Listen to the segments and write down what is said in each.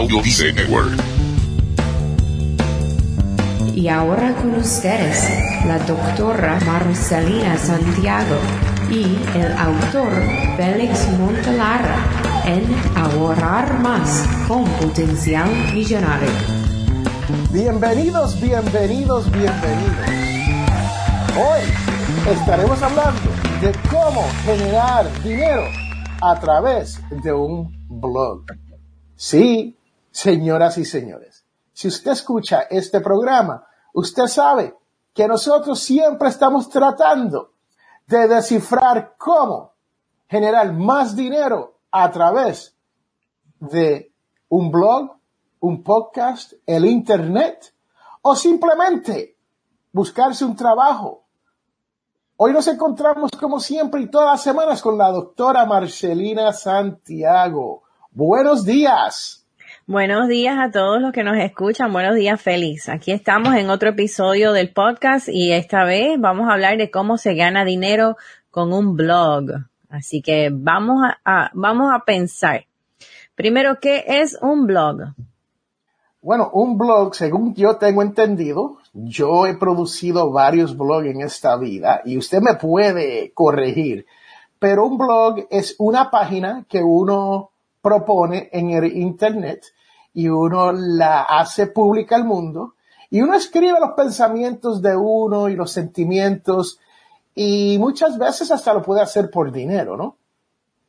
Audio Dice Network. Y ahora con ustedes, la doctora Marcelina Santiago y el autor Félix Montelara en Ahorrar Más con Potencial Millonario. Bienvenidos, bienvenidos, bienvenidos. Hoy estaremos hablando de cómo generar dinero a través de un blog. Sí, señoras y señores, si usted escucha este programa, usted sabe que nosotros siempre estamos tratando de descifrar cómo generar más dinero a través de un blog, un podcast, el Internet o simplemente buscarse un trabajo. Hoy nos encontramos como siempre y todas las semanas con la doctora Marcelina Santiago. Buenos días. Buenos días a todos los que nos escuchan. Buenos días, Félix. Aquí estamos en otro episodio del podcast y esta vez vamos a hablar de cómo se gana dinero con un blog. Así que vamos a, vamos a pensar. Primero, ¿qué es un blog? Bueno, un blog, según yo tengo entendido, yo he producido varios blogs en esta vida y usted me puede corregir, pero un blog es una página que uno propone en el Internet y uno la hace pública al mundo y uno escribe los pensamientos de uno y los sentimientos y muchas veces hasta lo puede hacer por dinero, ¿no?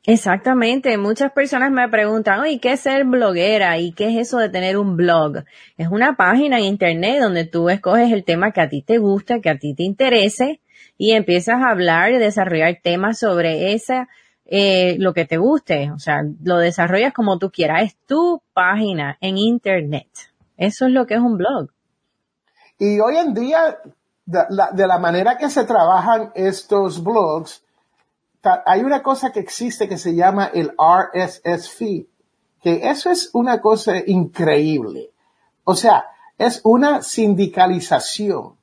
Exactamente. Muchas personas me preguntan, oye, ¿qué es ser bloguera? ¿Y qué es eso de tener un blog? Es una página en internet donde tú escoges el tema que a ti te gusta, que a ti te interese y empiezas a hablar y desarrollar temas sobre esa, eh, lo que te guste. O sea, lo desarrollas como tú quieras. Es tu página en internet. Eso es lo que es un blog. Y hoy en día, de la, de la manera que se trabajan estos blogs, hay una cosa que existe que se llama el RSS feed, que eso es una cosa increíble. O sea, es una sindicalización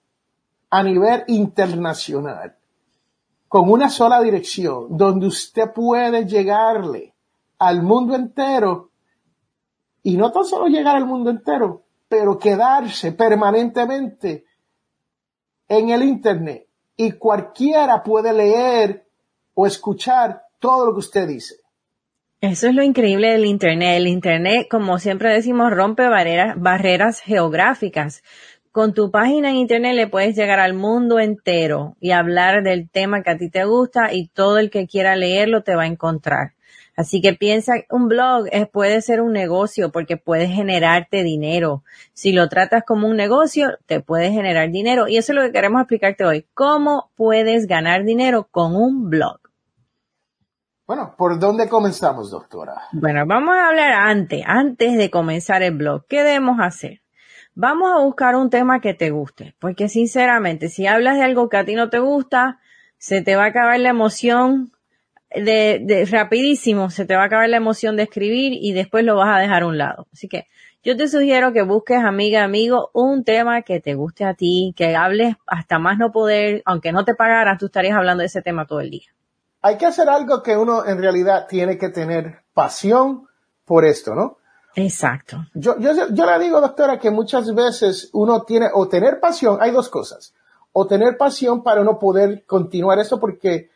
a nivel internacional con una sola dirección donde usted puede llegarle al mundo entero y no tan solo llegar al mundo entero, pero quedarse permanentemente en el Internet y cualquiera puede leer o escuchar todo lo que usted dice. Eso es lo increíble del Internet. El Internet, como siempre decimos, rompe barreras, barreras geográficas. Con tu página en Internet le puedes llegar al mundo entero y hablar del tema que a ti te gusta y todo el que quiera leerlo te va a encontrar. Así que piensa, un blog puede ser un negocio porque puede generarte dinero. Si lo tratas como un negocio, te puede generar dinero. Y eso es lo que queremos explicarte hoy. ¿Cómo puedes ganar dinero con un blog? Bueno, ¿por dónde comenzamos, doctora? Bueno, vamos a hablar antes, antes de comenzar el blog. ¿Qué debemos hacer? Vamos a buscar un tema que te guste, porque sinceramente, si hablas de algo que a ti no te gusta, se te va a acabar la emoción de, rapidísimo, se te va a acabar la emoción de escribir y después lo vas a dejar a un lado. Así que yo te sugiero que busques, amiga, amigo, un tema que te guste a ti, que hables hasta más no poder, aunque no te pagaran, tú estarías hablando de ese tema todo el día. Hay que hacer algo que uno en realidad tiene que tener pasión por esto, ¿no? Exacto. Yo, yo, yo le digo, doctora, que muchas veces uno tiene, o tener pasión, hay dos cosas, o tener pasión para uno poder continuar esto porque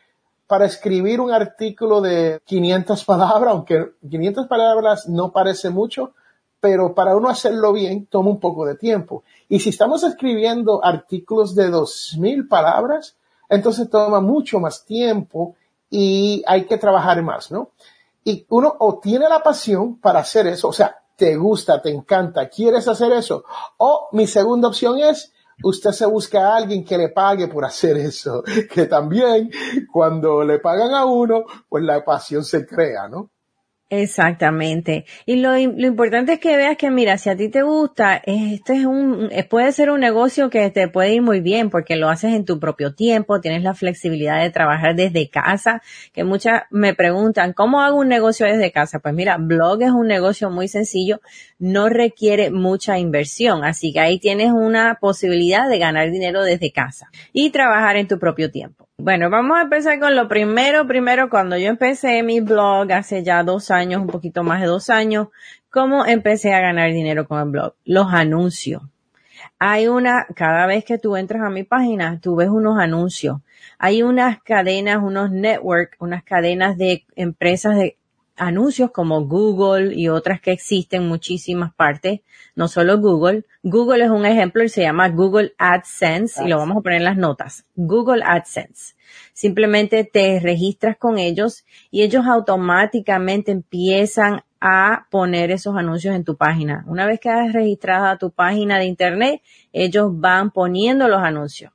para escribir un artículo de 500 palabras, aunque 500 palabras no parece mucho, pero para uno hacerlo bien toma un poco de tiempo. Y si estamos escribiendo artículos de 2000 palabras, entonces toma mucho más tiempo y hay que trabajar más, ¿no? Y uno o tiene la pasión para hacer eso, o sea, te gusta, te encanta, quieres hacer eso. O mi segunda opción es usted se busca a alguien que le pague por hacer eso, que también cuando le pagan a uno, pues la pasión se crea, ¿no? Exactamente. Y lo, lo, importante es que veas que, mira, si a ti te gusta, este es un, puede ser un negocio que te puede ir muy bien porque lo haces en tu propio tiempo, tienes la flexibilidad de trabajar desde casa, que muchas me preguntan, ¿cómo hago un negocio desde casa? Pues mira, blog es un negocio muy sencillo, no requiere mucha inversión, así que ahí tienes una posibilidad de ganar dinero desde casa y trabajar en tu propio tiempo. Bueno, vamos a empezar con lo primero. Primero, cuando yo empecé mi blog hace ya dos años, un poquito más de dos años, ¿Cómo empecé a ganar dinero con el blog? Los anuncios. Hay una, cada vez que tú entras a mi página, tú ves unos anuncios. Hay unas cadenas, unos networks, unas cadenas de empresas de anuncios como Google y otras que existen en muchísimas partes, no solo Google. Google es un ejemplo y se llama Google AdSense y lo vamos a poner en las notas. Google AdSense. Simplemente te registras con ellos y ellos automáticamente empiezan a poner esos anuncios en tu página. Una vez que has registrado tu página de internet, ellos van poniendo los anuncios.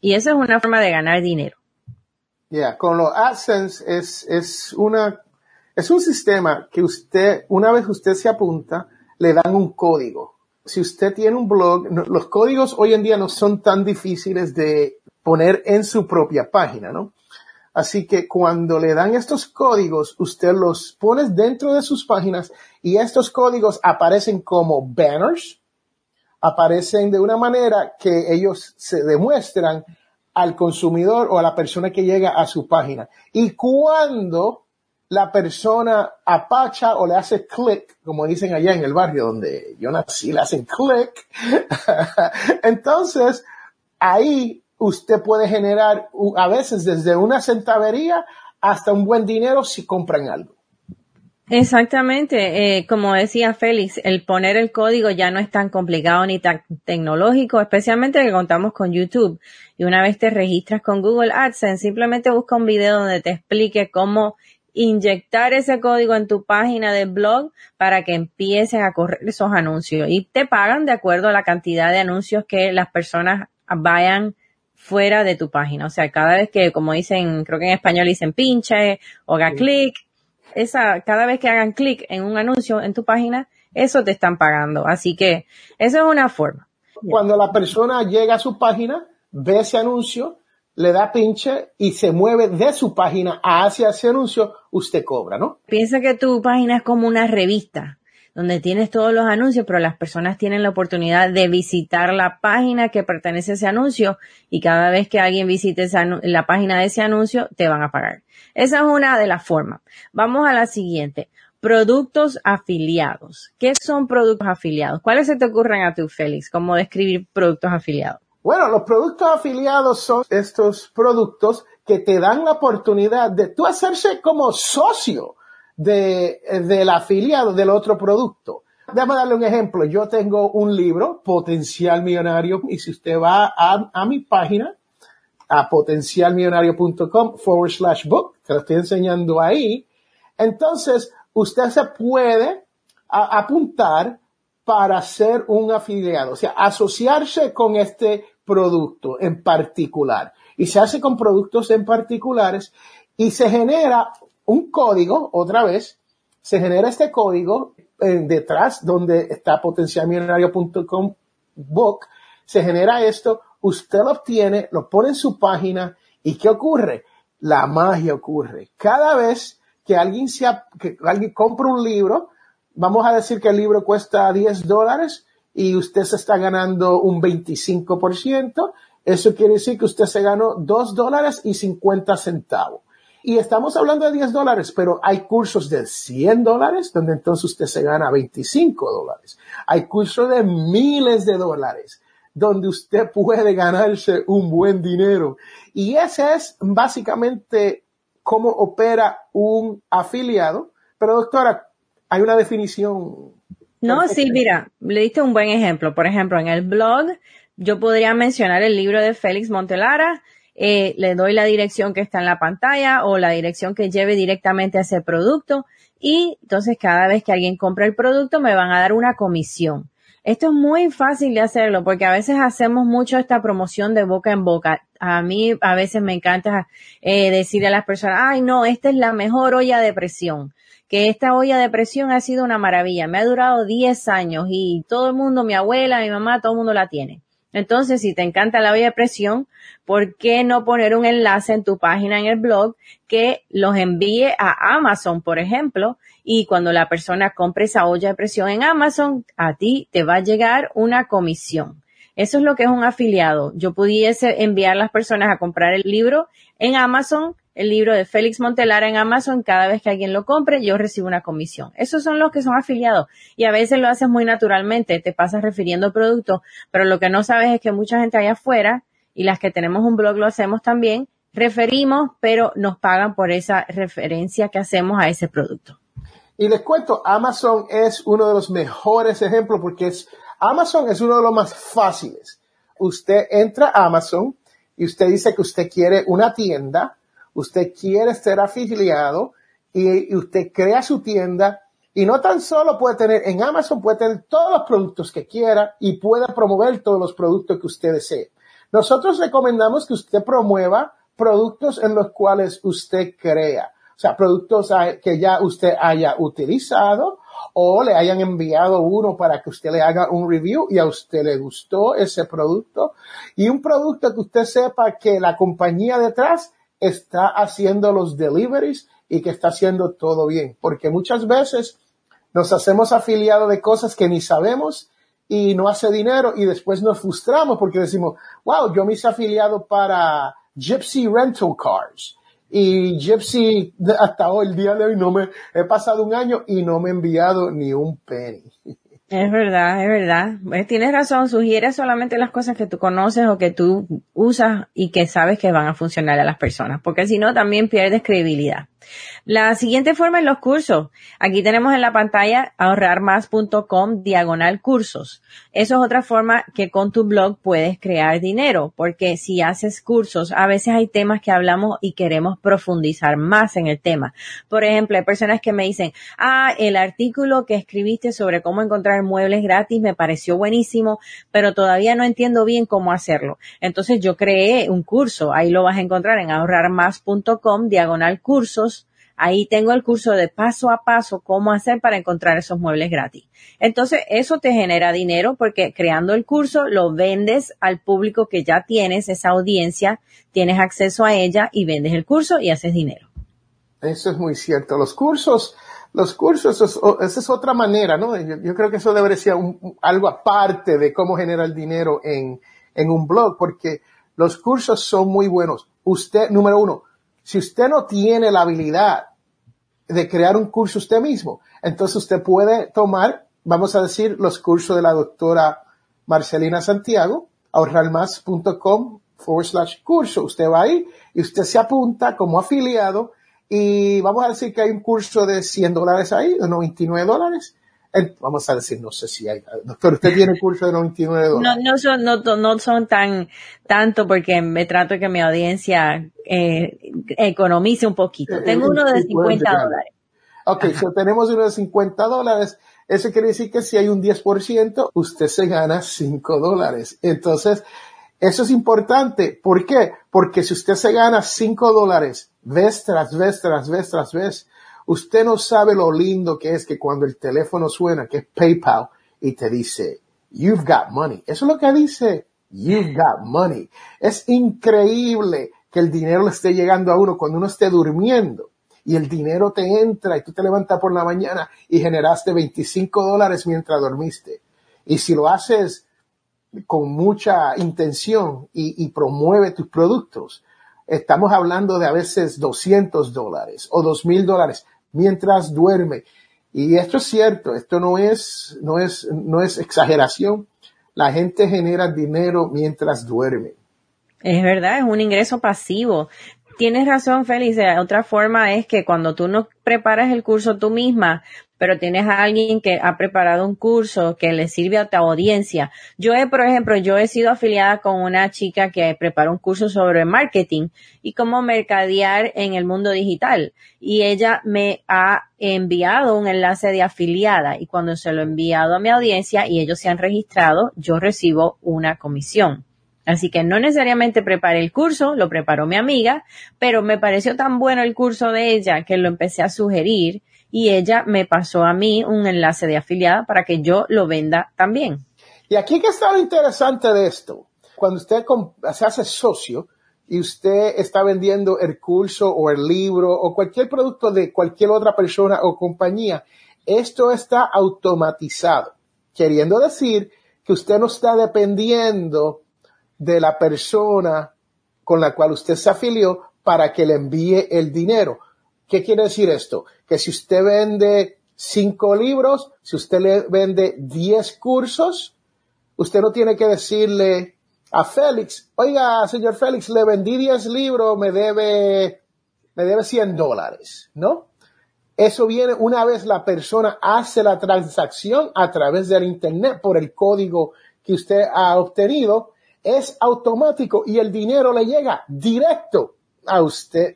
Y esa es una forma de ganar dinero. Ya, con los AdSense es, es una es un sistema que usted, una vez usted se apunta, le dan un código. Si usted tiene un blog, los códigos hoy en día no son tan difíciles de poner en su propia página, ¿no? Así que cuando le dan estos códigos, usted los pone dentro de sus páginas y estos códigos aparecen como banners, aparecen de una manera que ellos se demuestran al consumidor o a la persona que llega a su página. Y cuando la persona apacha o le hace clic, como dicen allá en el barrio donde yo nací, le hacen clic. Entonces, ahí usted puede generar a veces desde una centavería hasta un buen dinero si compran algo. Exactamente, eh, como decía Félix, el poner el código ya no es tan complicado ni tan tecnológico, especialmente que contamos con YouTube. Y una vez te registras con Google AdSense, simplemente busca un video donde te explique cómo inyectar ese código en tu página de blog para que empiecen a correr esos anuncios y te pagan de acuerdo a la cantidad de anuncios que las personas vayan fuera de tu página. O sea, cada vez que, como dicen, creo que en español dicen pinche o haga clic, esa, cada vez que hagan clic en un anuncio en tu página, eso te están pagando. Así que eso es una forma. Cuando la persona llega a su página, ve ese anuncio, le da pinche y se mueve de su página hacia ese anuncio, usted cobra, ¿no? Piensa que tu página es como una revista donde tienes todos los anuncios, pero las personas tienen la oportunidad de visitar la página que pertenece a ese anuncio y cada vez que alguien visite la página de ese anuncio, te van a pagar. Esa es una de las formas. Vamos a la siguiente. Productos afiliados. ¿Qué son productos afiliados? ¿Cuáles se te ocurren a tu Félix? ¿Cómo describir productos afiliados? Bueno, los productos afiliados son estos productos que te dan la oportunidad de tú hacerse como socio de, del afiliado del otro producto. Déjame darle un ejemplo. Yo tengo un libro, Potencial Millonario, y si usted va a, a mi página, a potencialmillonario.com forward slash book, que lo estoy enseñando ahí, entonces usted se puede apuntar para ser un afiliado, o sea, asociarse con este producto en particular. Y se hace con productos en particulares y se genera un código, otra vez, se genera este código en detrás donde está potencialmillonario.com book, se genera esto, usted lo obtiene, lo pone en su página y ¿qué ocurre? La magia ocurre. Cada vez que alguien, se, que alguien compra un libro, vamos a decir que el libro cuesta 10 dólares, y usted se está ganando un 25%, eso quiere decir que usted se ganó 2 dólares y 50 centavos. Y estamos hablando de 10 dólares, pero hay cursos de 100 dólares, donde entonces usted se gana 25 dólares. Hay cursos de miles de dólares, donde usted puede ganarse un buen dinero. Y ese es básicamente cómo opera un afiliado. Pero doctora, hay una definición no, sí, mira, le diste un buen ejemplo. Por ejemplo, en el blog, yo podría mencionar el libro de Félix Montelara, eh, le doy la dirección que está en la pantalla o la dirección que lleve directamente a ese producto y entonces cada vez que alguien compra el producto me van a dar una comisión. Esto es muy fácil de hacerlo porque a veces hacemos mucho esta promoción de boca en boca. A mí a veces me encanta eh, decirle a las personas, ay no, esta es la mejor olla de presión que esta olla de presión ha sido una maravilla. Me ha durado 10 años y todo el mundo, mi abuela, mi mamá, todo el mundo la tiene. Entonces, si te encanta la olla de presión, ¿por qué no poner un enlace en tu página en el blog que los envíe a Amazon, por ejemplo? Y cuando la persona compre esa olla de presión en Amazon, a ti te va a llegar una comisión. Eso es lo que es un afiliado. Yo pudiese enviar a las personas a comprar el libro en Amazon el libro de Félix Montelara en Amazon, cada vez que alguien lo compre, yo recibo una comisión. Esos son los que son afiliados y a veces lo haces muy naturalmente, te pasas refiriendo productos, pero lo que no sabes es que mucha gente allá afuera y las que tenemos un blog lo hacemos también, referimos, pero nos pagan por esa referencia que hacemos a ese producto. Y les cuento, Amazon es uno de los mejores ejemplos porque es, Amazon es uno de los más fáciles. Usted entra a Amazon y usted dice que usted quiere una tienda, usted quiere ser afiliado y, usted crea su tienda y no tan solo puede tener en Amazon, puede tener todos los productos que quiera y puede promover todos los productos que usted desee. Nosotros recomendamos que usted promueva productos en los cuales usted crea. O sea, productos que ya usted haya utilizado o le hayan enviado uno para que usted le haga un review y a usted le gustó ese producto y un producto que usted sepa que la compañía detrás está haciendo los deliveries y que está haciendo todo bien. Porque muchas veces nos hacemos afiliados de cosas que ni sabemos y no hace dinero y después nos frustramos porque decimos, wow, yo me hice afiliado para Gypsy Rental Cars y Gypsy hasta hoy, el día de hoy, no me, he pasado un año y no me he enviado ni un penny. Es verdad, es verdad. Eh, tienes razón, sugiere solamente las cosas que tú conoces o que tú usas y que sabes que van a funcionar a las personas, porque si no también pierdes credibilidad. La siguiente forma es los cursos. Aquí tenemos en la pantalla ahorrarmás.com diagonal cursos. Eso es otra forma que con tu blog puedes crear dinero, porque si haces cursos, a veces hay temas que hablamos y queremos profundizar más en el tema. Por ejemplo, hay personas que me dicen, ah, el artículo que escribiste sobre cómo encontrar muebles gratis me pareció buenísimo, pero todavía no entiendo bien cómo hacerlo. Entonces yo creé un curso, ahí lo vas a encontrar en ahorrarmás.com diagonal cursos Ahí tengo el curso de paso a paso cómo hacer para encontrar esos muebles gratis. Entonces, eso te genera dinero porque creando el curso lo vendes al público que ya tienes, esa audiencia, tienes acceso a ella y vendes el curso y haces dinero. Eso es muy cierto. Los cursos, los cursos, esa es otra manera, ¿no? Yo, creo que eso debería ser algo aparte de cómo generar dinero en un blog, porque los cursos son muy buenos. Usted, número uno, si usted no tiene la habilidad de crear un curso usted mismo, entonces usted puede tomar, vamos a decir, los cursos de la doctora Marcelina Santiago, ahorrarmás.com forward slash curso. Usted va ahí y usted se apunta como afiliado y vamos a decir que hay un curso de 100 dólares ahí, de 99 dólares vamos a decir, no sé si hay, doctor, usted tiene curso de 99 dólares. No, no son, no, no son tan, tanto porque me trato que mi audiencia eh, economice un poquito. Eh, Tengo uno de 50 dólares. Ok, si tenemos uno de 50 dólares. Eso quiere decir que si hay un 10%, usted se gana 5 dólares. Entonces, eso es importante. ¿Por qué? Porque si usted se gana 5 dólares vez tras vez tras vez tras vez, Usted no sabe lo lindo que es que cuando el teléfono suena, que es PayPal, y te dice, you've got money. Eso es lo que dice, you've got money. Es increíble que el dinero le esté llegando a uno cuando uno esté durmiendo y el dinero te entra y tú te levantas por la mañana y generaste 25 dólares mientras dormiste. Y si lo haces con mucha intención y, promueve tus productos, estamos hablando de a veces 200 dólares o 2000 dólares mientras duerme. Y esto es cierto, esto no es, no es, no es exageración. La gente genera dinero mientras duerme. Es verdad, es un ingreso pasivo. Tienes razón, Félix. Otra forma es que cuando tú no preparas el curso tú misma, pero tienes a alguien que ha preparado un curso que le sirve a tu audiencia. Yo he, por ejemplo, yo he sido afiliada con una chica que preparó un curso sobre marketing y cómo mercadear en el mundo digital. Y ella me ha enviado un enlace de afiliada y cuando se lo he enviado a mi audiencia y ellos se han registrado, yo recibo una comisión. Así que no necesariamente preparé el curso, lo preparó mi amiga, pero me pareció tan bueno el curso de ella que lo empecé a sugerir y ella me pasó a mí un enlace de afiliada para que yo lo venda también. Y aquí que está lo interesante de esto. Cuando usted se hace socio y usted está vendiendo el curso o el libro o cualquier producto de cualquier otra persona o compañía, esto está automatizado, queriendo decir que usted no está dependiendo de la persona con la cual usted se afilió para que le envíe el dinero. ¿Qué quiere decir esto? Que si usted vende cinco libros, si usted le vende diez cursos, usted no tiene que decirle a Félix, oiga, señor Félix, le vendí diez libros, me debe, me debe 100 dólares, ¿no? Eso viene una vez la persona hace la transacción a través del Internet por el código que usted ha obtenido, es automático y el dinero le llega directo a usted.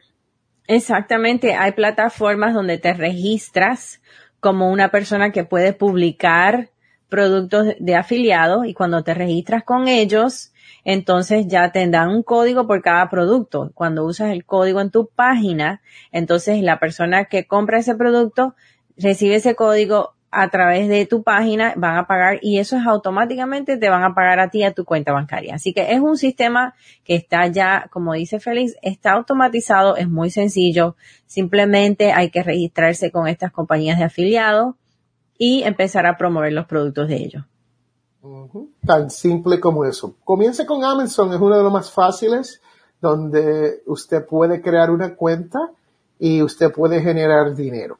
Exactamente, hay plataformas donde te registras como una persona que puede publicar productos de afiliados y cuando te registras con ellos, entonces ya te dan un código por cada producto. Cuando usas el código en tu página, entonces la persona que compra ese producto recibe ese código a través de tu página, van a pagar y eso es automáticamente te van a pagar a ti a tu cuenta bancaria. Así que es un sistema que está ya, como dice Félix, está automatizado, es muy sencillo. Simplemente hay que registrarse con estas compañías de afiliados y empezar a promover los productos de ellos. Tan simple como eso. Comience con Amazon, es uno de los más fáciles, donde usted puede crear una cuenta y usted puede generar dinero.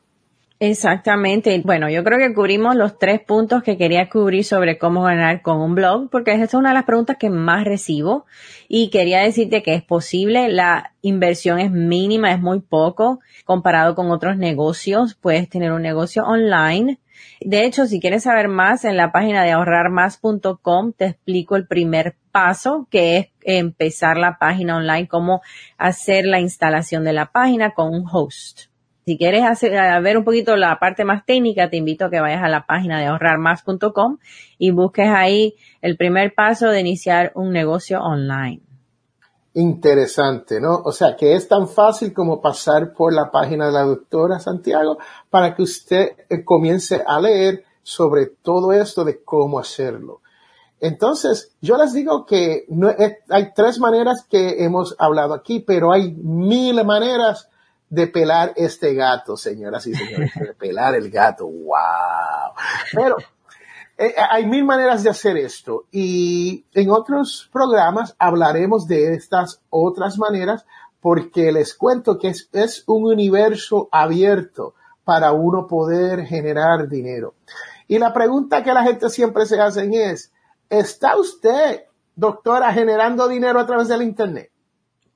Exactamente. Bueno, yo creo que cubrimos los tres puntos que quería cubrir sobre cómo ganar con un blog, porque esa es una de las preguntas que más recibo y quería decirte que es posible. La inversión es mínima, es muy poco comparado con otros negocios. Puedes tener un negocio online. De hecho, si quieres saber más, en la página de ahorrarmás.com te explico el primer paso, que es empezar la página online, cómo hacer la instalación de la página con un host. Si quieres hacer, ver un poquito la parte más técnica, te invito a que vayas a la página de ahorrarmás.com y busques ahí el primer paso de iniciar un negocio online. Interesante, ¿no? O sea, que es tan fácil como pasar por la página de la doctora Santiago para que usted eh, comience a leer sobre todo esto de cómo hacerlo. Entonces, yo les digo que no, hay tres maneras que hemos hablado aquí, pero hay mil maneras de pelar este gato, señoras y señores, de pelar el gato, wow. Pero eh, hay mil maneras de hacer esto y en otros programas hablaremos de estas otras maneras porque les cuento que es, es un universo abierto para uno poder generar dinero. Y la pregunta que la gente siempre se hace es, ¿está usted, doctora, generando dinero a través del Internet?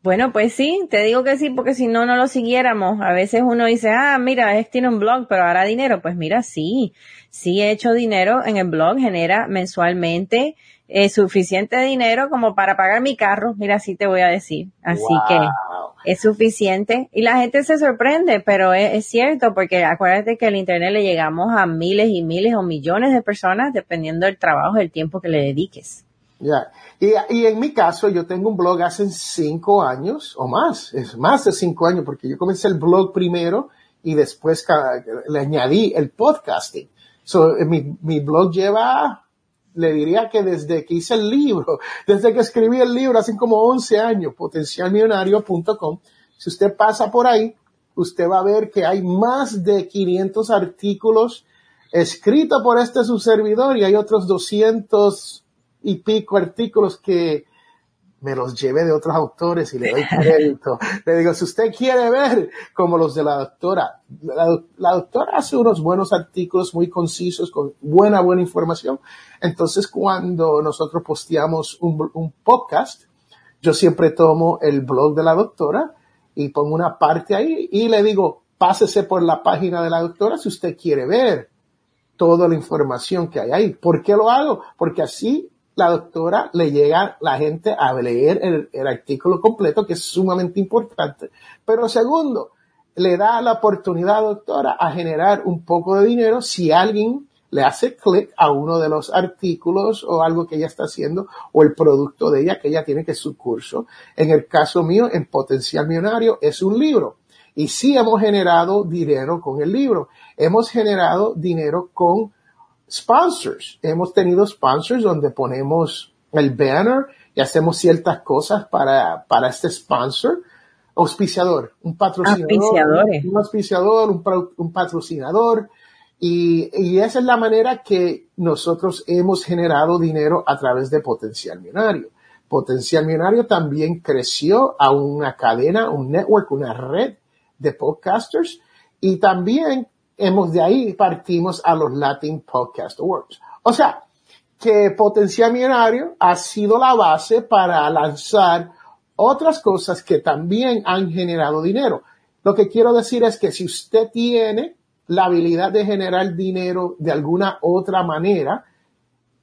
Bueno, pues sí, te digo que sí, porque si no, no lo siguiéramos. A veces uno dice, ah, mira, es tiene un blog, pero hará dinero. Pues mira, sí, sí he hecho dinero en el blog, genera mensualmente eh, suficiente dinero como para pagar mi carro. Mira, sí te voy a decir. Así que es suficiente. Y la gente se sorprende, pero es, es, cierto, porque acuérdate que el Internet le llegamos a miles y miles o millones de personas dependiendo del trabajo, del tiempo que le dediques. Ya. Y, y, en mi caso, yo tengo un blog hace cinco años o más, es más de cinco años, porque yo comencé el blog primero y después le añadí el podcasting. So, mi, mi blog lleva, le diría que desde que hice el libro, desde que escribí el libro, hace como 11 años, potencialmillonario.com. Si usted pasa por ahí, usted va a ver que hay más de 500 artículos escritos por este su servidor y hay otros 200 y pico artículos que me los llevé de otros autores y le doy crédito. le digo, si usted quiere ver como los de la doctora, la, doctora hace unos buenos artículos muy concisos con buena, buena información. Entonces, cuando nosotros posteamos un, un podcast, yo siempre tomo el blog de la doctora y pongo una parte ahí y le digo, pásese por la página de la doctora si usted quiere ver toda la información que hay ahí. ¿Por qué lo hago? Porque así la doctora le llega la gente a leer el, artículo completo, que es sumamente importante. Pero segundo, le da la oportunidad, doctora, a generar un poco de dinero si alguien le hace clic a uno de los artículos o algo que ella está haciendo o el producto de ella que ella tiene que es su curso. En el caso mío, en Potencial Millonario, es un libro. Y sí hemos generado dinero con el libro. Hemos generado dinero con sponsors. Hemos tenido sponsors donde ponemos el banner y hacemos ciertas cosas para, para este sponsor. Auspiciador, un patrocinador. Un auspiciador, un, patrocinador. Y, y, esa es la manera que nosotros hemos generado dinero a través de Potencial Millonario. Potencial Millonario también creció a una cadena, un network, una red de podcasters y también hemos de ahí partimos a los Latin Podcast Awards. O sea, que Potencial Millonario ha sido la base para lanzar otras cosas que también han generado dinero. Lo que quiero decir es que si usted tiene la habilidad de generar dinero de alguna otra manera,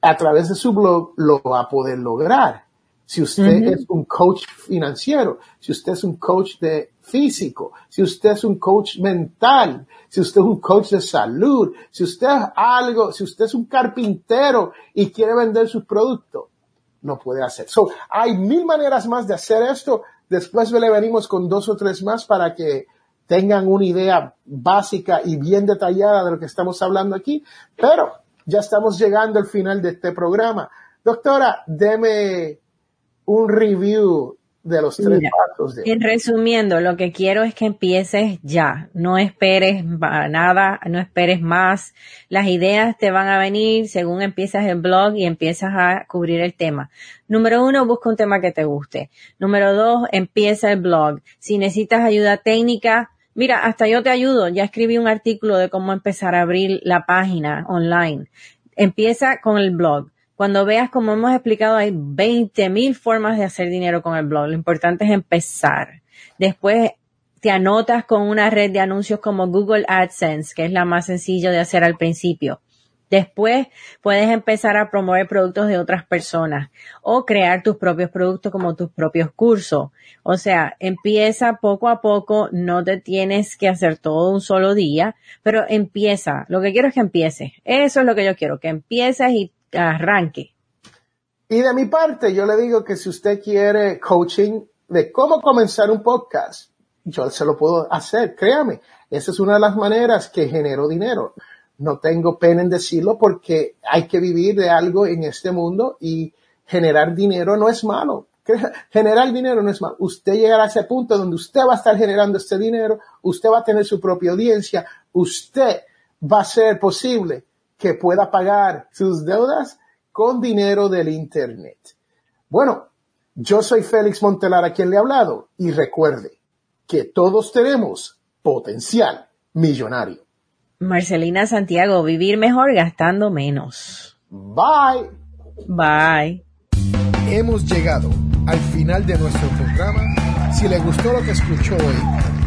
a través de su blog lo va a poder lograr. Si usted es un coach financiero, si usted es un coach de físico, si usted es un coach mental, si usted es un coach de salud, si usted es algo, si usted es un carpintero y quiere vender sus productos, no puede hacer. So, hay mil maneras más de hacer esto. Después le venimos con dos o tres más para que tengan una idea básica y bien detallada de lo que estamos hablando aquí. Pero ya estamos llegando al final de este programa. Doctora, deme un review de los tres pasos. En resumiendo, lo que quiero es que empieces ya. No esperes nada, no esperes más. Las ideas te van a venir según empiezas el blog y empiezas a cubrir el tema. Número uno, busca un tema que te guste. Número dos, empieza el blog. Si necesitas ayuda técnica, mira, hasta yo te ayudo. Ya escribí un artículo de cómo empezar a abrir la página online. Empieza con el blog cuando veas, como hemos explicado, hay 20 mil formas de hacer dinero con el blog. Lo importante es empezar. Después te anotas con una red de anuncios como Google AdSense, que es la más sencilla de hacer al principio. Después puedes empezar a promover productos de otras personas o crear tus propios productos como tus propios cursos. O sea, empieza poco a poco, no te tienes que hacer todo un solo día, pero empieza. Lo que quiero es que empieces. Eso es lo que yo quiero, que empieces y arranque. Y de mi parte, yo le digo que si usted quiere coaching de cómo comenzar un podcast, yo se lo puedo hacer, créame. Esa es una de las maneras que genero dinero. No tengo pena en decirlo porque hay que vivir de algo en este mundo y generar dinero no es malo. Generar dinero no es malo. Usted llegará a ese punto donde usted va a estar generando este dinero, usted va a tener su propia audiencia, usted va a ser posible que pueda pagar sus deudas con dinero del Internet. Bueno, yo soy Félix Montelar a quien le he hablado y recuerde que todos tenemos potencial millonario. Marcelina Santiago, vivir mejor gastando menos. Bye. Bye. Hemos llegado al final de nuestro programa. Si le gustó lo que escuchó hoy,